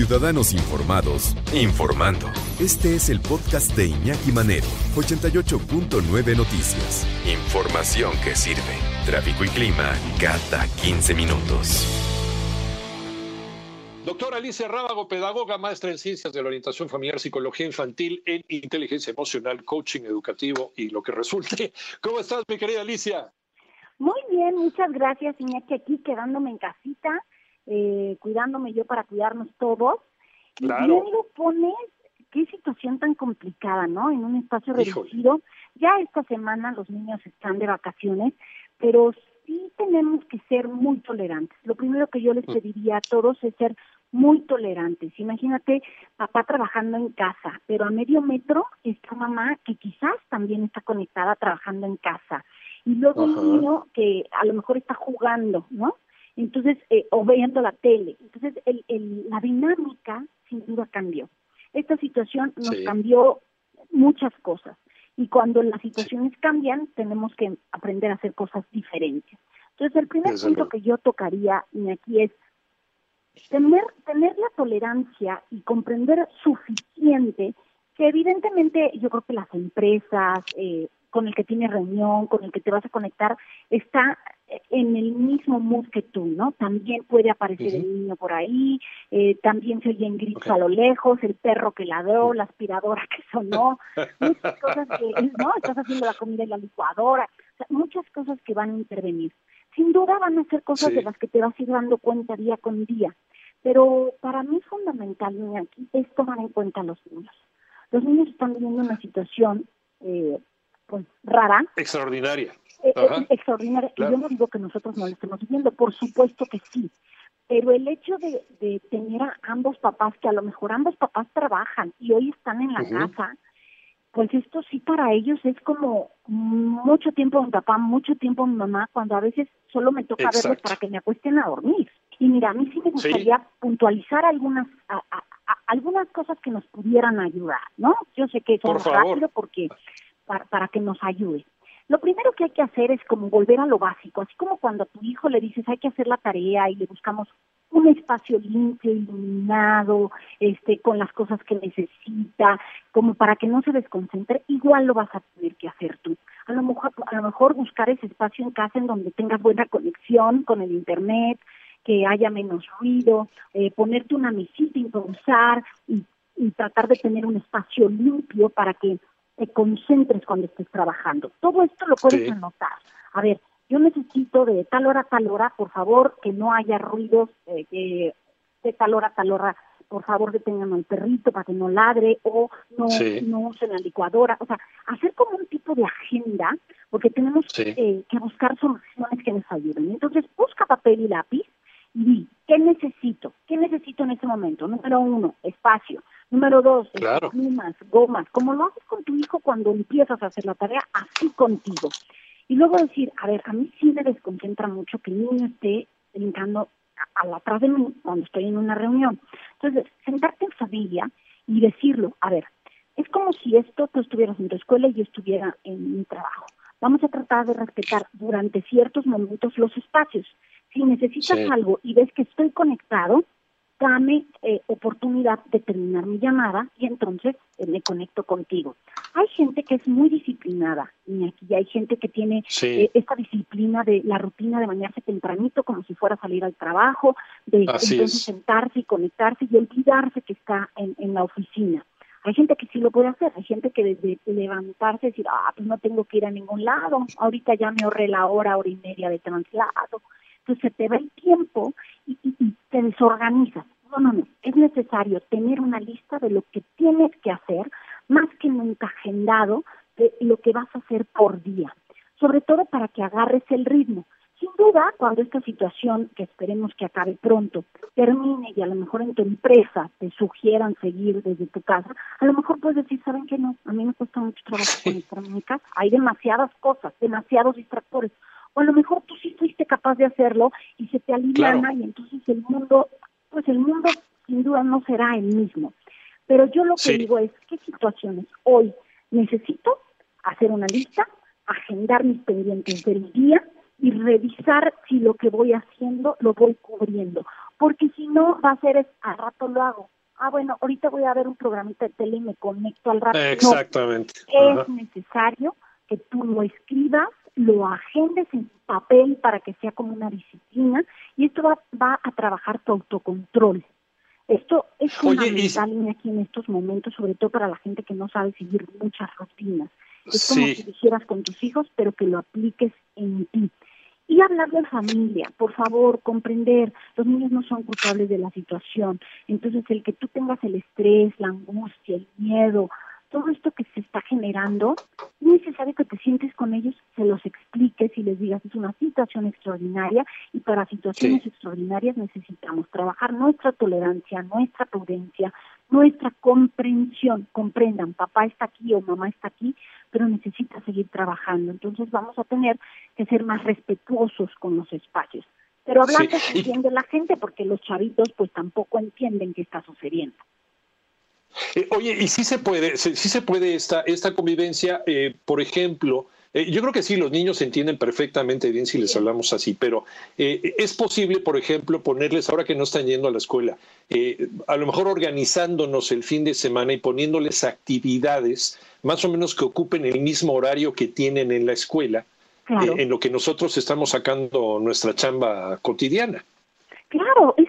Ciudadanos Informados, informando. Este es el podcast de Iñaki Manero, 88.9 Noticias. Información que sirve. Tráfico y clima cada 15 minutos. Doctora Alicia Rábago, pedagoga, maestra en ciencias de la orientación familiar, psicología infantil, en inteligencia emocional, coaching educativo y lo que resulte. ¿Cómo estás, mi querida Alicia? Muy bien, muchas gracias, Iñaki, aquí quedándome en casita eh, cuidándome yo para cuidarnos todos. Claro. Y luego pones, qué situación tan complicada, ¿no? En un espacio reducido. Ya esta semana los niños están de vacaciones, pero sí tenemos que ser muy tolerantes. Lo primero que yo les mm. pediría a todos es ser muy tolerantes. Imagínate papá trabajando en casa, pero a medio metro está mamá que quizás también está conectada trabajando en casa. Y luego un niño que a lo mejor está jugando, ¿no? Entonces, eh, o viendo la tele. Entonces, el, el, la dinámica sin duda cambió. Esta situación nos cambió muchas cosas y cuando las situaciones cambian tenemos que aprender a hacer cosas diferentes. Entonces, el primer punto que yo tocaría y aquí es tener, tener la tolerancia y comprender suficiente que evidentemente yo creo que las empresas, eh, con el que tienes reunión, con el que te vas a conectar, está en el mismo mood que tú, ¿no? También puede aparecer el niño por ahí, eh, también se oyen gritos a lo lejos, el perro que ladró, la aspiradora que sonó, muchas cosas que, ¿no? Estás haciendo la comida en la licuadora, muchas cosas que van a intervenir. Sin duda van a ser cosas de las que te vas a ir dando cuenta día con día, pero para mí fundamental aquí es tomar en cuenta a los niños. Los niños están viviendo una situación eh, pues rara. Extraordinaria. Eh, eh, extraordinaria. Y yo no digo que nosotros no lo estemos viviendo, por supuesto que sí. Pero el hecho de, de, tener a ambos papás, que a lo mejor ambos papás trabajan y hoy están en la casa, pues esto sí para ellos es como mucho tiempo mi papá, mucho tiempo mi mamá, cuando a veces solo me toca verlos para que me acuesten a dormir. Y mira, a mí sí me gustaría puntualizar algunas algunas cosas que nos pudieran ayudar, ¿no? Yo sé que eso es rápido porque para, para que nos ayude. Lo primero que hay que hacer es como volver a lo básico, así como cuando a tu hijo le dices hay que hacer la tarea y le buscamos un espacio limpio, iluminado, este, con las cosas que necesita, como para que no se desconcentre, igual lo vas a tener que hacer tú. A lo mejor, a lo mejor buscar ese espacio en casa en donde tengas buena conexión con el internet, que haya menos ruido, eh, ponerte una mesita, improvisar y, y tratar de tener un espacio limpio para que te concentres cuando estés trabajando. Todo esto lo puedes anotar. A ver, yo necesito de tal hora a tal hora, por favor, que no haya ruidos, eh, de tal hora a tal hora, por favor, detengan al perrito para que no ladre o no, no usen la licuadora. O sea, hacer como un tipo de agenda, porque tenemos eh, que buscar soluciones que nos ayuden. Entonces, busca papel y lápiz y di, ¿qué necesito? ¿Qué necesito en este momento? Número uno, espacio. Número dos, claro. plumas, gomas, como lo haces con tu hijo cuando empiezas a hacer la tarea, así contigo. Y luego decir, a ver, a mí sí me desconcentra mucho que el niño esté brincando a, la atrás de mí cuando estoy en una reunión. Entonces, sentarte en familia y decirlo, a ver, es como si esto tú estuvieras en tu escuela y yo estuviera en mi trabajo. Vamos a tratar de respetar durante ciertos momentos los espacios. Si necesitas algo y ves que estoy conectado, dame eh, oportunidad de terminar mi llamada y entonces eh, me conecto contigo. Hay gente que es muy disciplinada y aquí hay gente que tiene eh, esta disciplina de la rutina de bañarse tempranito como si fuera a salir al trabajo, de entonces sentarse y conectarse y olvidarse que está en, en la oficina. Hay gente que sí lo puede hacer, hay gente que desde levantarse decir, ah, pues no tengo que ir a ningún lado, ahorita ya me ahorré la hora, hora y media de traslado, entonces se te va el tiempo y, te desorganizas. No, no, no. Es necesario tener una lista de lo que tienes que hacer, más que nunca agendado de lo que vas a hacer por día. Sobre todo para que agarres el ritmo. Sin duda, cuando esta situación, que esperemos que acabe pronto, termine y a lo mejor en tu empresa te sugieran seguir desde tu casa, a lo mejor puedes decir, ¿saben qué no? A mí me cuesta mucho trabajo conectarme en mi casa. Hay demasiadas cosas, demasiados distractores o a lo mejor tú sí fuiste capaz de hacerlo y se te aliviana y entonces el mundo, pues el mundo sin duda no será el mismo. Pero yo lo que digo es, ¿qué situaciones hoy necesito hacer una lista, agendar mis pendientes del día y revisar si lo que voy haciendo lo voy cubriendo? Porque si no, va a ser es, al rato lo hago. Ah, bueno, ahorita voy a ver un programita de tele y me conecto al rato. Exactamente. es necesario que tú lo escribas, lo agendes en papel para que sea como una disciplina y esto va, va a trabajar tu autocontrol. Esto es fundamental aquí en estos momentos, sobre todo para la gente que no sabe seguir muchas rutinas. Es como si dijeras con tus hijos, pero que lo apliques en ti. Y hablar de familia, por favor, comprender, los niños no son culpables de la situación. Entonces, el que tú tengas el estrés, la angustia, el miedo, todo esto que se está generando, es necesario que te sientes con ellos, se los expliques y les digas, es una situación extraordinaria y para situaciones extraordinarias necesitamos trabajar nuestra tolerancia, nuestra prudencia, nuestra comprensión. Comprendan, papá está aquí o mamá está aquí, pero necesita seguir trabajando. Entonces vamos a tener que ser más respetuosos con los espacios. Pero hablando bien de la gente, porque los chavitos pues tampoco entienden qué está sucediendo. Eh, oye, y sí se puede, sí, se puede esta, esta convivencia, eh, por ejemplo, eh, yo creo que sí, los niños entienden perfectamente bien si les hablamos así, pero es posible, por ejemplo, ponerles, ahora que no están yendo a la escuela, a lo mejor organizándonos el fin de semana y poniéndoles actividades más o menos que ocupen el mismo horario que tienen en la escuela, en lo que nosotros estamos sacando nuestra chamba cotidiana. Claro, es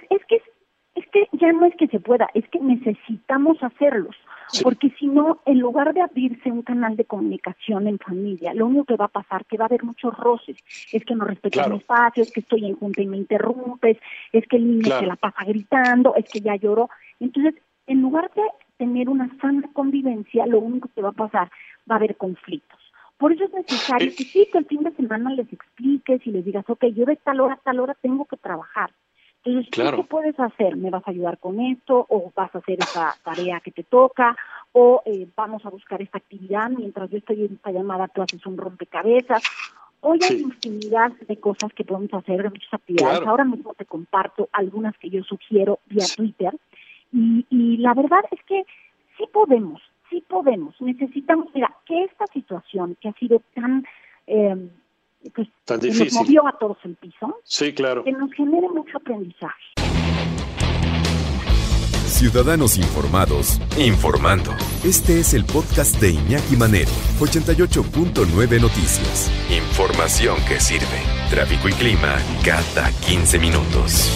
que que ya no es que se pueda, es que necesitamos hacerlos. Porque si no, en lugar de abrirse un canal de comunicación en familia, lo único que va a pasar que va a haber muchos roces. Es que no respetas mi espacio, es que estoy en junta y me interrumpes, es que el niño se la pasa gritando, es que ya lloró. Entonces, en lugar de tener una sana convivencia, lo único que va a pasar va a haber conflictos. Por eso es necesario eh. que sí, que el fin de semana les expliques y les digas, ok, yo de tal hora a tal hora tengo que trabajar. Entonces, ¿qué puedes hacer? ¿Me vas a ayudar con esto? ¿O vas a hacer esa tarea que te toca? ¿O eh, vamos a buscar esta actividad mientras yo estoy en esta llamada, tú haces un rompecabezas? Hoy hay infinidad de cosas que podemos hacer, de muchas actividades. Ahora mismo te comparto algunas que yo sugiero vía Twitter. Y, y la verdad es que sí podemos, sí podemos. Necesitamos, mira, que esta situación que ha sido tan... Eh, pues, Tan difícil. nos movió a todos el piso. Sí, claro. Que nos genere mucho aprendizaje. Ciudadanos informados, informando. Este es el podcast de Iñaki Manero, 88.9 Noticias. Información que sirve. Tráfico y clima cada 15 minutos.